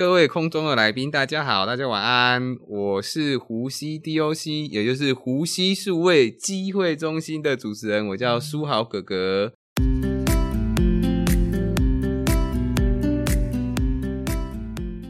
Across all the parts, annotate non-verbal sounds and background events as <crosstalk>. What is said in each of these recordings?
各位空中的来宾，大家好，大家晚安。我是湖西 DOC，也就是湖西数位机会中心的主持人，我叫苏豪哥哥。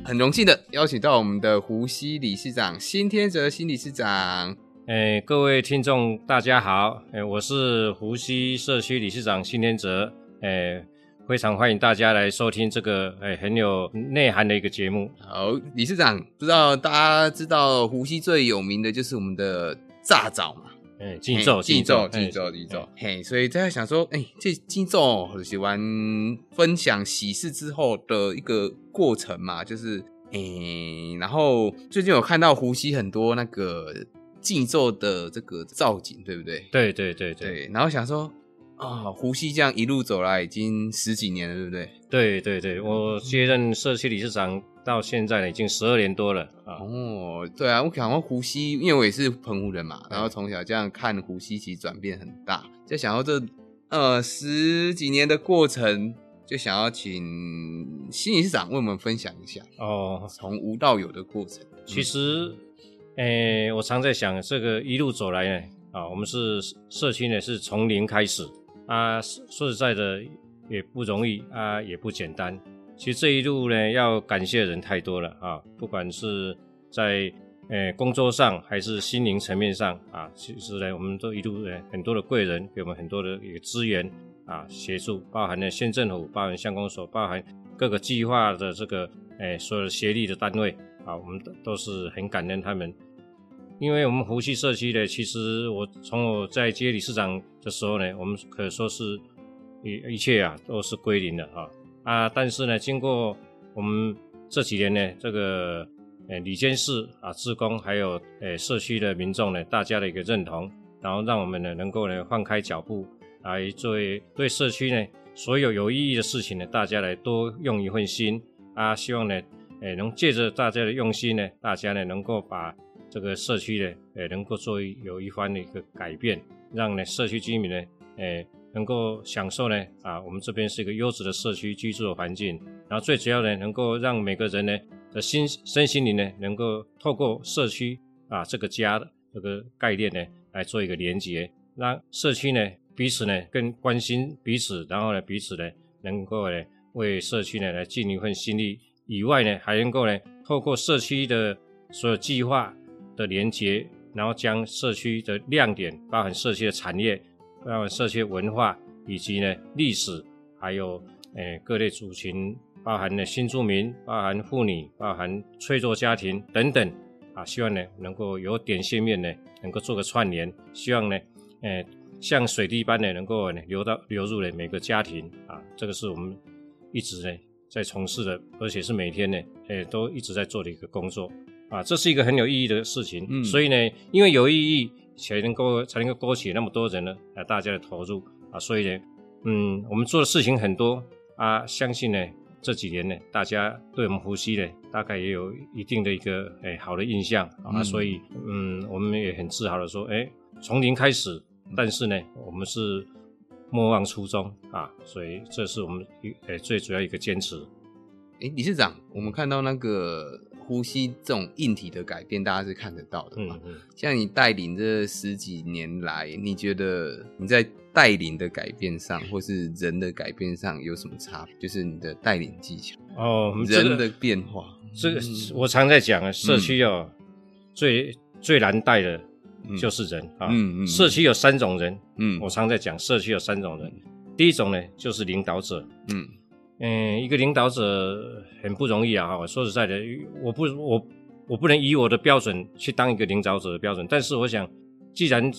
很荣幸的邀请到我们的湖西理事长辛天泽新理事长。哎，各位听众大家好，哎，我是湖西社区理事长辛天泽，哎。非常欢迎大家来收听这个哎很有内涵的一个节目。好，理事长，不知道大家知道湖西最有名的就是我们的炸枣嘛？哎，金咒，金咒，金咒，金咒。嘿，所以大家想说，哎，这金咒很喜欢分享喜事之后的一个过程嘛，就是哎，然后最近有看到湖西很多那个金咒的这个造景，对不对？对对对对。然后想说。啊，胡西这样一路走来已经十几年了，对不对？对对对，我接任社区理事长到现在呢，已经十二年多了啊。哦，对啊，我想到胡西，因为我也是澎湖人嘛，然后从小这样看胡西，其实转变很大。就想到这呃十几年的过程，就想要请新理事长为我们分享一下哦，从无到有的过程。其实，诶，我常在想，这个一路走来呢，啊，我们是社区呢，是从零开始。啊，说实在的，也不容易啊，也不简单。其实这一路呢，要感谢的人太多了啊，不管是在呃工作上，还是心灵层面上啊，其实呢，我们都一路呢很多的贵人给我们很多的一个资源啊，协助，包含了县政府，包含乡公所，包含各个计划的这个诶所有的协力的单位啊，我们都都是很感恩他们。因为我们湖西社区呢，其实我从我在接理事长的时候呢，我们可以说是一一切啊都是归零的啊啊！但是呢，经过我们这几年呢，这个呃李监事啊、职工还有呃社区的民众呢，大家的一个认同，然后让我们呢能够呢放开脚步来作为对社区呢所有有意义的事情呢，大家来多用一份心啊！希望呢，呃能借着大家的用心呢，大家呢能够把。这个社区呢，呃，能够做有一番的一个改变，让呢社区居民呢，呃，能够享受呢，啊，我们这边是一个优质的社区居住的环境，然后最主要呢，能够让每个人呢的心身心灵呢，能够透过社区啊这个家的这个概念呢，来做一个连接，让社区呢彼此呢更关心彼此，然后呢彼此呢能够呢为社区呢来尽一份心力，以外呢还能够呢透过社区的所有计划。的连接，然后将社区的亮点，包含社区的产业，包含社区文化，以及呢历史，还有诶各类族群，包含呢新住民，包含妇女，包含脆弱家庭等等啊，希望呢能够有点线面呢，能够做个串联，希望呢诶像水滴般的能够呢流到流入了每个家庭啊，这个是我们一直呢在从事的，而且是每天呢诶都一直在做的一个工作。啊，这是一个很有意义的事情，嗯，所以呢，因为有意义，才能够才能够勾起那么多人呢，啊，大家的投入啊，所以呢，嗯，我们做的事情很多啊，相信呢，这几年呢，大家对我们呼吸呢，大概也有一定的一个哎好的印象啊，所以嗯，我们也很自豪的说，哎，从零开始，但是呢，我们是莫忘初衷啊，所以这是我们一哎最主要一个坚持。哎，理事长，我们看到那个。呼吸这种硬体的改变，大家是看得到的嘛？像你带领这十几年来，你觉得你在带领的改变上，或是人的改变上有什么差别？就是你的带领技巧哦，人的变化。这个我常在讲啊，社区哦，最最难带的就是人啊。嗯嗯。社区有三种人，嗯，我常在讲，社区有三种人。第一种呢，就是领导者，嗯。嗯，一个领导者很不容易啊！哈，说实在的，我不，我我不能以我的标准去当一个领导者的标准。但是我想，既然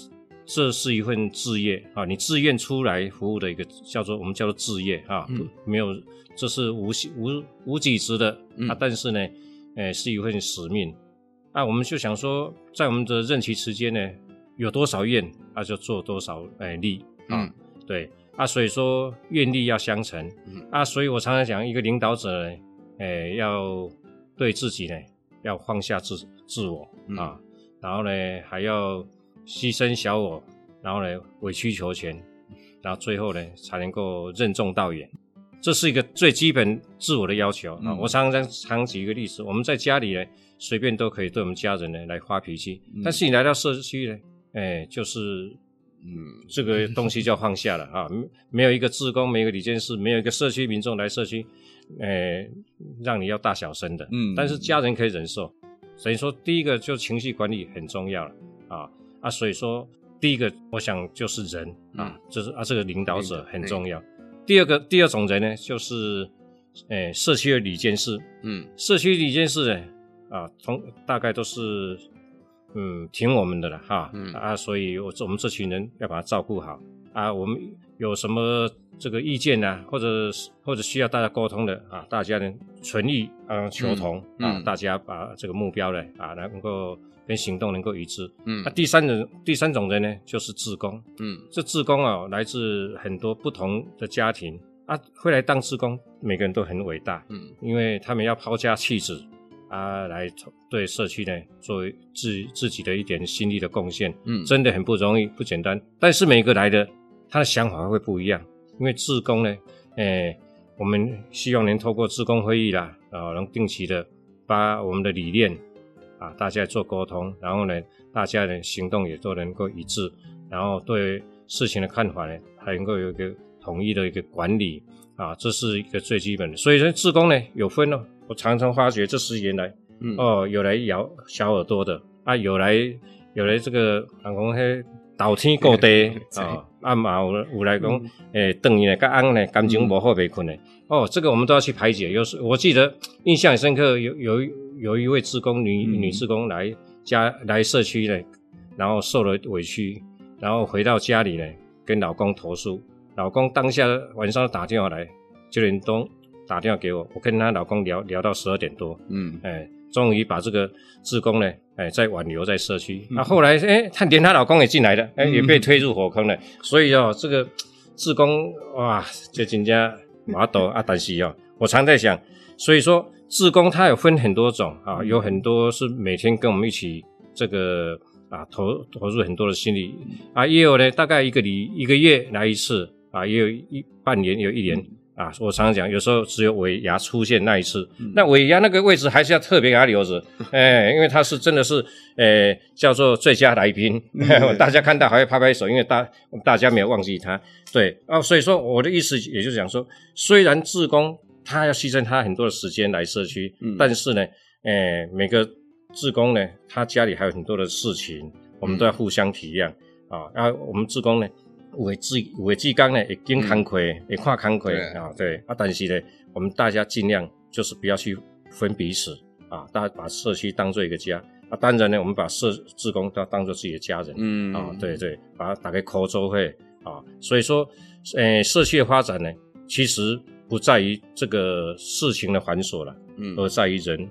这是一份志业啊，你自愿出来服务的一个叫做我们叫做志业啊，没有，这是无无无己值的啊。但是呢，呃，是一份使命啊。我们就想说，在我们的任期期间呢，有多少愿，那就做多少哎力啊，对。啊，所以说愿力要相乘，啊，所以我常常讲，一个领导者，诶，要对自己呢，要放下自自我啊，然后呢，还要牺牲小我，然后呢，委曲求全，然后最后呢，才能够任重道远。这是一个最基本自我的要求啊。我常常常举一个例子，我们在家里呢，随便都可以对我们家人呢来发脾气，但是你来到社区呢，哎，就是嗯，这个东西就要放下了啊。没有一个志工，没有一个理监事，没有一个社区民众来社区，哎，让你要大小声的，嗯，但是家人可以忍受。所以说，第一个就情绪管理很重要了啊啊，所以说。第一个，我想就是人啊，就是啊，这个领导者很重要。第二个，第二种人呢，就是诶，社区的理监事。嗯，社区理监事呢，啊，从大概都是嗯听我们的了哈。嗯。啊，所以我我们这群人要把他照顾好。啊。我们有什么这个意见呢，或者或者需要大家沟通的啊，大家呢存意啊求同啊，大家把这个目标呢啊能够。跟行动能够一致，嗯，那第三种第三种人呢，就是志工，嗯，这志工啊，来自很多不同的家庭。啊，会来当志工，每个人都很伟大，嗯，因为他们要抛家弃子啊，来对社区呢，作为自自己的一点心力的贡献，嗯，真的很不容易，不简单。但是每个来的他的想法会不一样，因为志工呢，诶，我们希望能透过志工会议啦，啊，能定期的把我们的理念。啊，大家做沟通，然后呢，大家的行动也都能够一致，然后对事情的看法呢，还能够有一个统一的一个管理啊，这是一个最基本的。所以说，自工呢有分哦，我常常发觉这十年来，哦，有来咬小耳朵的啊，有来有来这个讲讲嘿倒天过地啊，啊嘛有有来讲诶，等于呢跟安呢感情无好被困的哦，这个我们都要去排解。有时我记得印象很深刻，有有。有一位职工女女职工来家来社区呢，然后受了委屈，然后回到家里呢，跟老公投诉。老公当下晚上打电话来，九点钟打电话给我，我跟她老公聊聊到十二点多，嗯，哎，终于把这个志工呢，哎，再挽留在社区。那后来，哎，她连她老公也进来了，哎，也被推入火坑了。所以哦，这个志工哇，就真正麻多 <laughs> 啊。但是哦，我常在想，所以说。志工他有分很多种啊，有很多是每天跟我们一起这个啊投投入很多的心力啊，也有呢大概一个礼一个月来一次啊，也有一半年有一年啊。我常常讲，有时候只有尾牙出现那一次，那尾牙那个位置还是要特别给他留着，<laughs> 哎，因为他是真的是呃叫做最佳来宾，<laughs> 大家看到还会拍拍手，因为大大家没有忘记他。对啊，所以说我的意思也就是讲说，虽然志工。他要牺牲他很多的时间来社区，但是呢，诶，每个志工呢，他家里还有很多的事情，我们都要互相体谅啊。然后我们志工呢，有的志有的志工呢，也经坎坷，也跨坎坷啊，对啊。但是呢，我们大家尽量就是不要去分彼此啊，大家把社区当做一个家啊。当然呢，我们把社志工都当做自己的家人，嗯啊，对对，把它打开口周会啊。所以说，诶，社区的发展呢，其实。不在于这个事情的繁琐了，嗯，而在于人，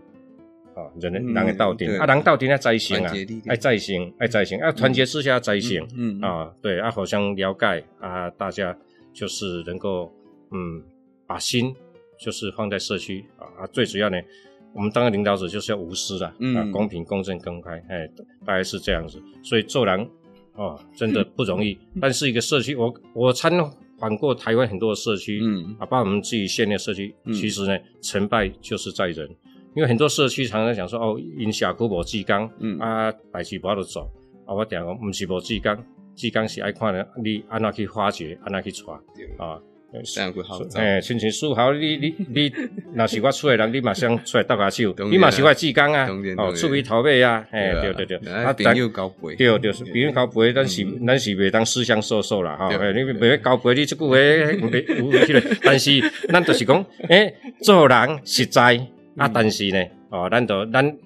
啊，人人人的到顶，啊，人到顶要在心啊，爱在心，爱在心，要团结之下在心，嗯，啊，对，啊，互相了解啊，大家就是能够，嗯，把心就是放在社区啊，啊，最主要呢，我们当个领导者就是要无私的，啊，公平、公正、公开，哎，大概是这样子，所以做人，哦，真的不容易，<laughs> 但是一个社区，我我参。访过台湾很多社区，嗯，啊，包括我们自己县内社区，其实呢，成败就是在人，因为很多社区常常讲说，哦，因社区无志工，嗯，啊，代志无法度做，啊，我讲讲，唔是无志工，志工是爱看的，你安怎去发掘，安怎去传，啊。这样会好。诶，亲情疏好，你你你，<laughs> 若是我出来人，你马上出来搭下手，你嘛是我志工啊，哦，出于头尾啊，诶，对对对，啊，朋友交陪，对对，朋友交陪，咱是咱是袂当私相授受啦，哈，你袂交陪，你即句话袂有起来，但是咱就是讲，诶，做人实在啊，但是呢，哦，咱都咱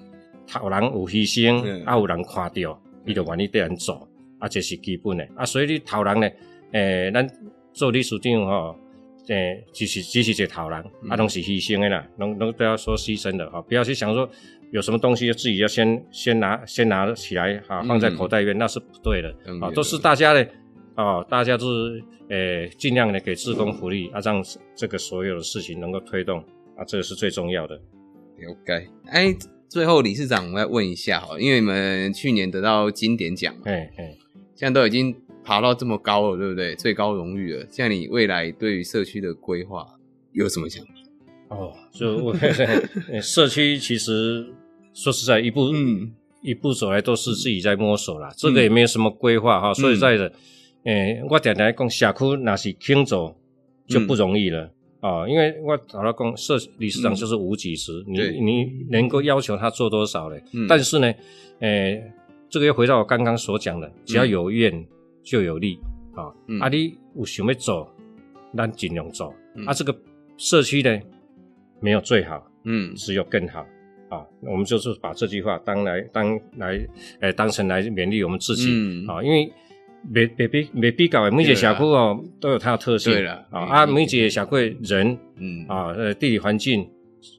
头人有牺牲，啊，有人看到，伊就愿意对人做，啊，这是基本的，啊，所以你头人呢，诶，咱。做理事长吼，诶，只是只是一个头人，啊，拢是牺牲的啦，拢拢都要说牺牲的哈，不要去想说有什么东西自己要先先拿先拿起来哈，放在口袋里面，那是不对的啊，都是大家的哦，大家都是诶，尽量的给职工福利啊，让这个所有的事情能够推动啊，这个是最重要的。OK，哎，最后理事长，我要问一下哈，因为你们去年得到金典奖，哎哎，现在都已经。爬到这么高了，对不对？最高荣誉了。像你未来对于社区的规划，有什么想法？哦，就我 <laughs> 社区其实说实在，一步嗯一步走来都是自己在摸索啦，这个也没有什么规划哈。说实在的，诶，我常常讲社区那是轻走就不容易了啊，因为我找到公社理事长就是无几时，你你能够要求他做多少嘞？但是呢，诶，这个又回到我刚刚所讲的，只要有愿就有利啊。啊，你有想要做，咱尽量做。啊，这个社区呢？没有最好，嗯，只有更好啊！我们就是把这句话当来当来，诶，当成来勉励我们自己啊！因为每每比每比较每一个小区哦都有它的特性，对了啊，啊，每个社区人，嗯。啊，呃，地理环境，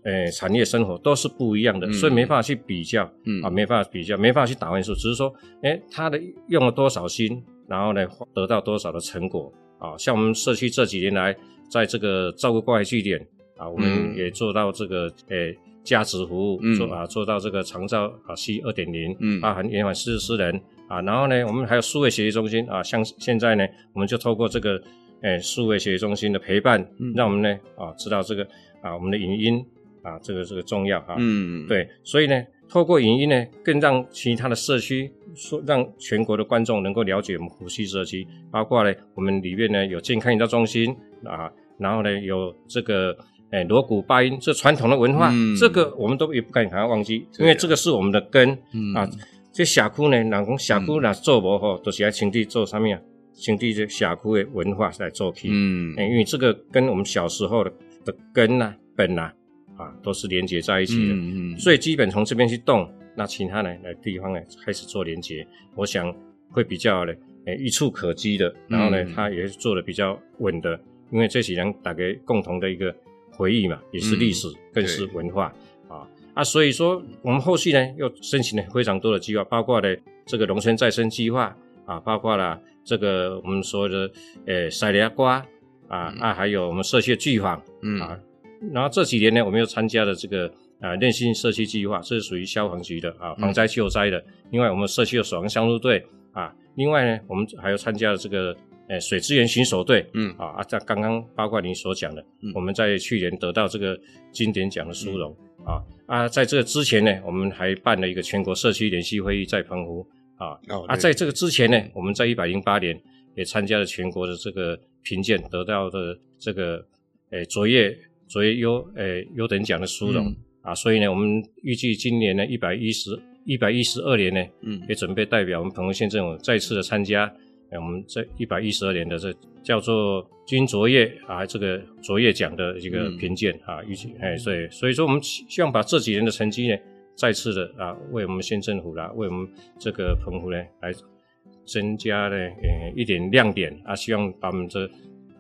诶，产业生活都是不一样的，所以没办法去比较，嗯。啊，没办法比较，没办法去打分数，只是说，诶，他的用了多少心，然后呢，得到多少的成果啊！像我们社区这几年来，在这个照顾关怀据点。啊，我们也做到这个诶，价值服务做啊，做到这个长照啊 C 二点零，嗯，包含延缓失智人啊，然后呢，我们还有数位学习中心啊，像现在呢，我们就透过这个诶数位学习中心的陪伴，让我们呢啊知道这个啊我们的影音啊这个这个重要啊，嗯，对，所以呢，透过影音呢，更让其他的社区说让全国的观众能够了解我们湖西社区，包括呢我们里面呢有健康营造中心啊，然后呢有这个。哎，锣鼓八音，这传统的文化，这个我们都也不敢把它忘记，因为这个是我们的根啊。这社区呢，人讲社区那做无吼，都是来兄弟做上面，兄弟这社区的文化来做起。嗯，因为这个跟我们小时候的的根呐、本呐啊，都是连接在一起的。嗯嗯。所以基本从这边去动，那其他呢，来地方呢开始做连接，我想会比较呢，哎，一触可及的。然后呢，它也是做的比较稳的，因为这几年大家共同的一个。回忆嘛，也是历史，更是文化啊啊！所以说，我们后续呢又申请了非常多的计划，包括呢这个农村再生计划啊，包括了这个我们所谓的呃塞利亚瓜啊啊，还有我们社区的剧坊啊。然后这几年呢，我们又参加了这个啊韧性社区计划，这是属于消防局的啊防灾救灾的。另外，我们社区的守望相助队啊，另外呢，我们还有参加了这个。诶，水资源巡守队，嗯啊啊，在刚刚包括您所讲的，我们在去年得到这个经典奖的殊荣啊啊，在这个之前呢，我们还办了一个全国社区联席会议在澎湖啊啊，在这个之前呢，我们在一百零八年也参加了全国的这个评鉴，得到的这个诶卓越卓越优诶优等奖的殊荣啊，所以呢，我们预计今年呢一百一十一百一十二年呢，嗯，也准备代表我们澎湖县政府再次的参加。我们这一百一十二年的这叫做金卓越啊，这个卓越奖的一个评鉴啊，预计哎，所以所以说我们希望把这几年的成绩呢，再次的啊，为我们县政府啦，为我们这个澎湖呢，来增加呢呃一点亮点啊，希望把我们这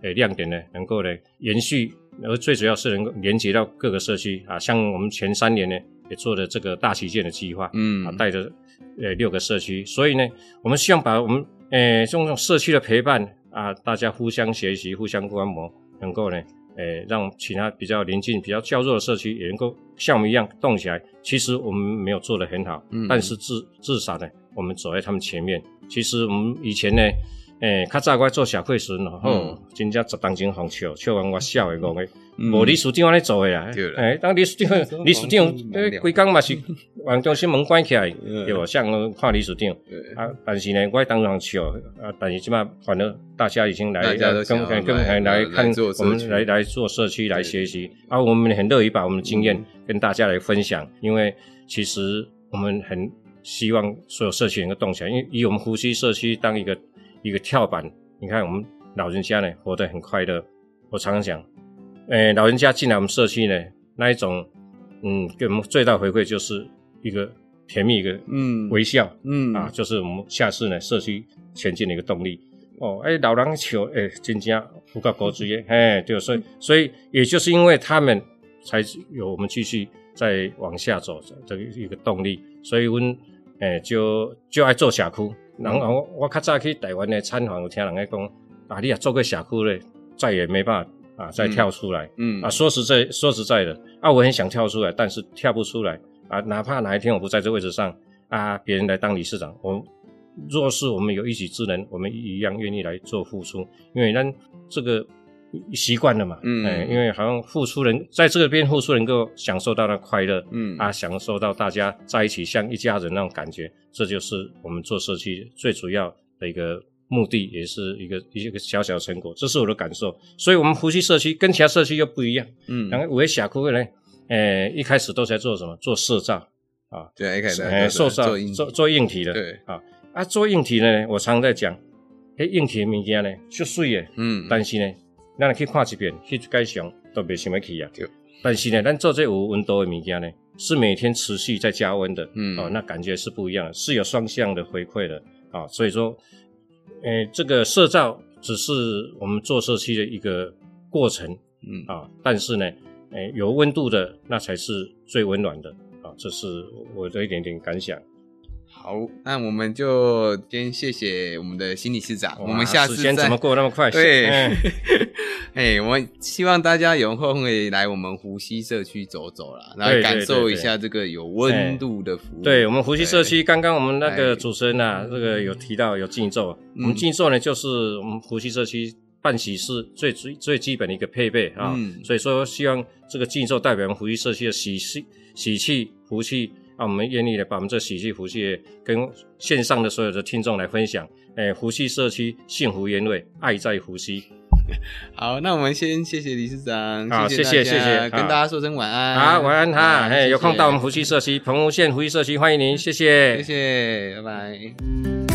呃亮点呢，能够呢延续，而最主要是能够连接到各个社区啊，像我们前三年呢也做了这个大旗舰的计划，嗯，啊带着呃六个社区，所以呢，我们希望把我们诶，这种社区的陪伴啊，大家互相学习、互相观摩，能够呢，诶，让其他比较邻近、比较较弱的社区也能够像我们一样动起来。其实我们没有做得很好，但是至至少呢，我们走在他们前面。其实我们以前呢。诶，较早我做社会时，然后真正十当真红笑，笑完我笑的讲诶，无李书长安尼做的啦。诶，当李书长，<laughs> 李书长，诶，规工嘛是往中心门关起来，对无？像看李书长，啊，但是呢，我当场笑，啊，但是起码反正大家已经来跟跟跟来看我们来来做社区来学习，啊，我们很乐意把我们的经验跟大家来分享，因为其实我们很希望所有社区能够动起来，因为以我们呼吸社区当一个。一个跳板，你看我们老人家呢活得很快乐。我常常讲，诶，老人家进来我们社区呢，那一种，嗯，给我们最大回馈就是一个甜蜜一个嗯微笑，嗯啊，就是我们下次呢社区前进的一个动力。哦，哎，老人球，哎，增加不够高职业，<laughs> 哎，对，所以所以也就是因为他们才有我们继续再往下走这个一个动力。所以，我们诶就就爱做社区。然后我我较早去台湾的参访，有听人家讲，啊，你也做个社区咧，再也没办法啊再跳出来。嗯啊，说实在说实在的，啊，我很想跳出来，但是跳不出来啊。哪怕哪一天我不在这位置上啊，别人来当理事长，我若是我们有一己之能，我们一样愿意来做付出。因为咱这个习惯了嘛，嗯，哎，因为好像付出人在这边付出能够享受到那快乐，嗯。啊，享受到大家在一起像一家人那种感觉，这就是我们做社区最主要的一个目的，也是一个一个小小成果，这是我的感受。所以，我们湖西社区跟其他社区又不一样，嗯，然后五位峡谷呢，诶，一开始都在做什么？做社造啊，对，一开始做造做做硬体的，对。啊。啊，做硬体呢，我常在讲，诶，硬体的物件呢，就水的，嗯，但是呢。咱去看一遍，去改善都别想要去啊。但是呢，咱做这有温度的物件呢，是每天持续在加温的，嗯，哦，那感觉是不一样的，是有双向的回馈的啊。所以说，诶，这个社造只是我们做社区的一个过程，嗯啊，但是呢，诶，有温度的那才是最温暖的啊。这是我的一点点感想。好，那我们就先谢谢我们的新理事长。我们下次怎么过那么快？对，<laughs> 哎，我们希望大家有空可以来我们湖西社区走走啦，然后感受一下这个有温度的服务。对我们湖西社区，刚刚我们那个主持人啊，这个有提到有静奏，我们静奏呢就是我们湖西社区办喜事最最最基本的一个配备啊。所以说，希望这个静奏代表我们湖西社区的喜气、喜气、福气。啊，我们愿意的把我们这喜气福气跟线上的所有的听众来分享。哎，福气社区幸福原味，爱在福溪。<laughs> 好，那我们先谢谢理事长，好，谢谢谢谢，跟大家说声晚安。好，晚安哈。哎，有空到我们福气社区，澎湖县福气社区欢迎您，谢谢，谢谢，拜拜。